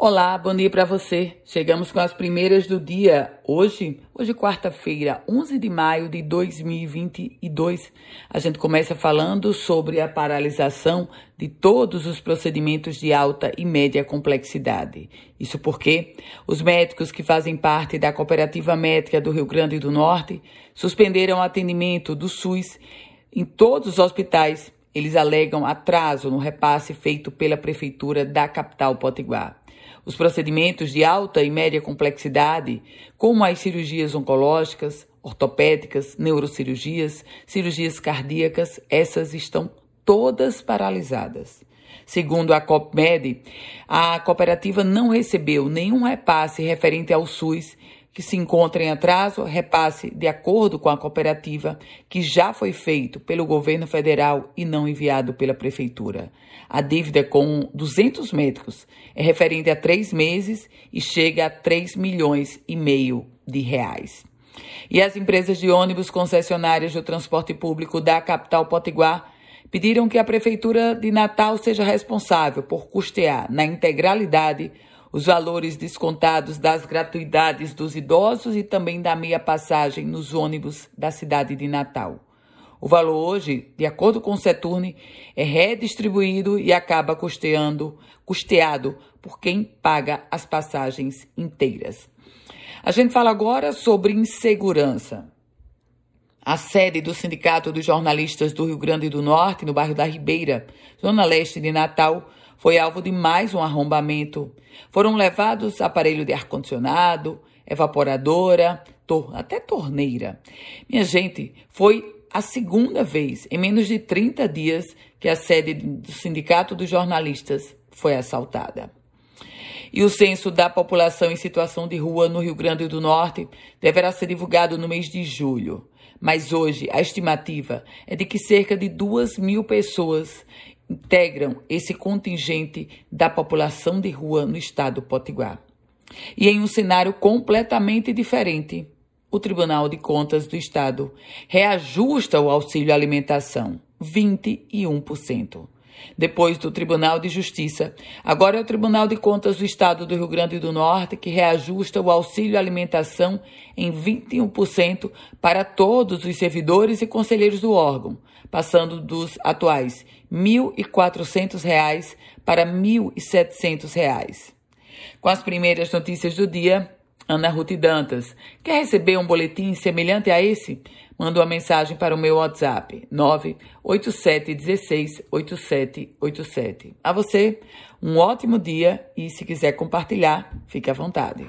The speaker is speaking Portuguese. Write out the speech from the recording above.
Olá, bom dia para você. Chegamos com as primeiras do dia. Hoje, hoje quarta-feira, 11 de maio de 2022. A gente começa falando sobre a paralisação de todos os procedimentos de alta e média complexidade. Isso porque os médicos que fazem parte da Cooperativa Médica do Rio Grande do Norte suspenderam o atendimento do SUS em todos os hospitais. Eles alegam atraso no repasse feito pela prefeitura da capital Potiguar. Os procedimentos de alta e média complexidade, como as cirurgias oncológicas, ortopédicas, neurocirurgias, cirurgias cardíacas, essas estão todas paralisadas. Segundo a COPMED, a cooperativa não recebeu nenhum repasse referente ao SUS que se encontra em atraso, repasse de acordo com a cooperativa, que já foi feito pelo governo federal e não enviado pela prefeitura. A dívida com 200 médicos é referente a três meses e chega a 3 milhões e meio de reais. E as empresas de ônibus concessionárias do transporte público da capital Potiguar pediram que a Prefeitura de Natal seja responsável por custear na integralidade os valores descontados das gratuidades dos idosos e também da meia passagem nos ônibus da cidade de Natal. O valor hoje, de acordo com o Seturne, é redistribuído e acaba custeando, custeado por quem paga as passagens inteiras. A gente fala agora sobre insegurança. A sede do Sindicato dos Jornalistas do Rio Grande do Norte, no bairro da Ribeira, zona leste de Natal, foi alvo de mais um arrombamento. Foram levados aparelho de ar-condicionado, evaporadora, tor até torneira. Minha gente, foi a segunda vez em menos de 30 dias que a sede do Sindicato dos Jornalistas foi assaltada. E o censo da população em situação de rua no Rio Grande do Norte deverá ser divulgado no mês de julho. Mas hoje a estimativa é de que cerca de duas mil pessoas integram esse contingente da população de rua no estado Potiguar. E em um cenário completamente diferente, o Tribunal de Contas do Estado reajusta o auxílio alimentação 21%. Depois do Tribunal de Justiça, agora é o Tribunal de Contas do Estado do Rio Grande do Norte que reajusta o auxílio alimentação em 21% para todos os servidores e conselheiros do órgão, passando dos atuais R$ 1.400 para R$ 1.700. Com as primeiras notícias do dia, Ana Ruth Dantas. Quer receber um boletim semelhante a esse? Manda uma mensagem para o meu WhatsApp 98716 8787. A você, um ótimo dia e se quiser compartilhar, fique à vontade.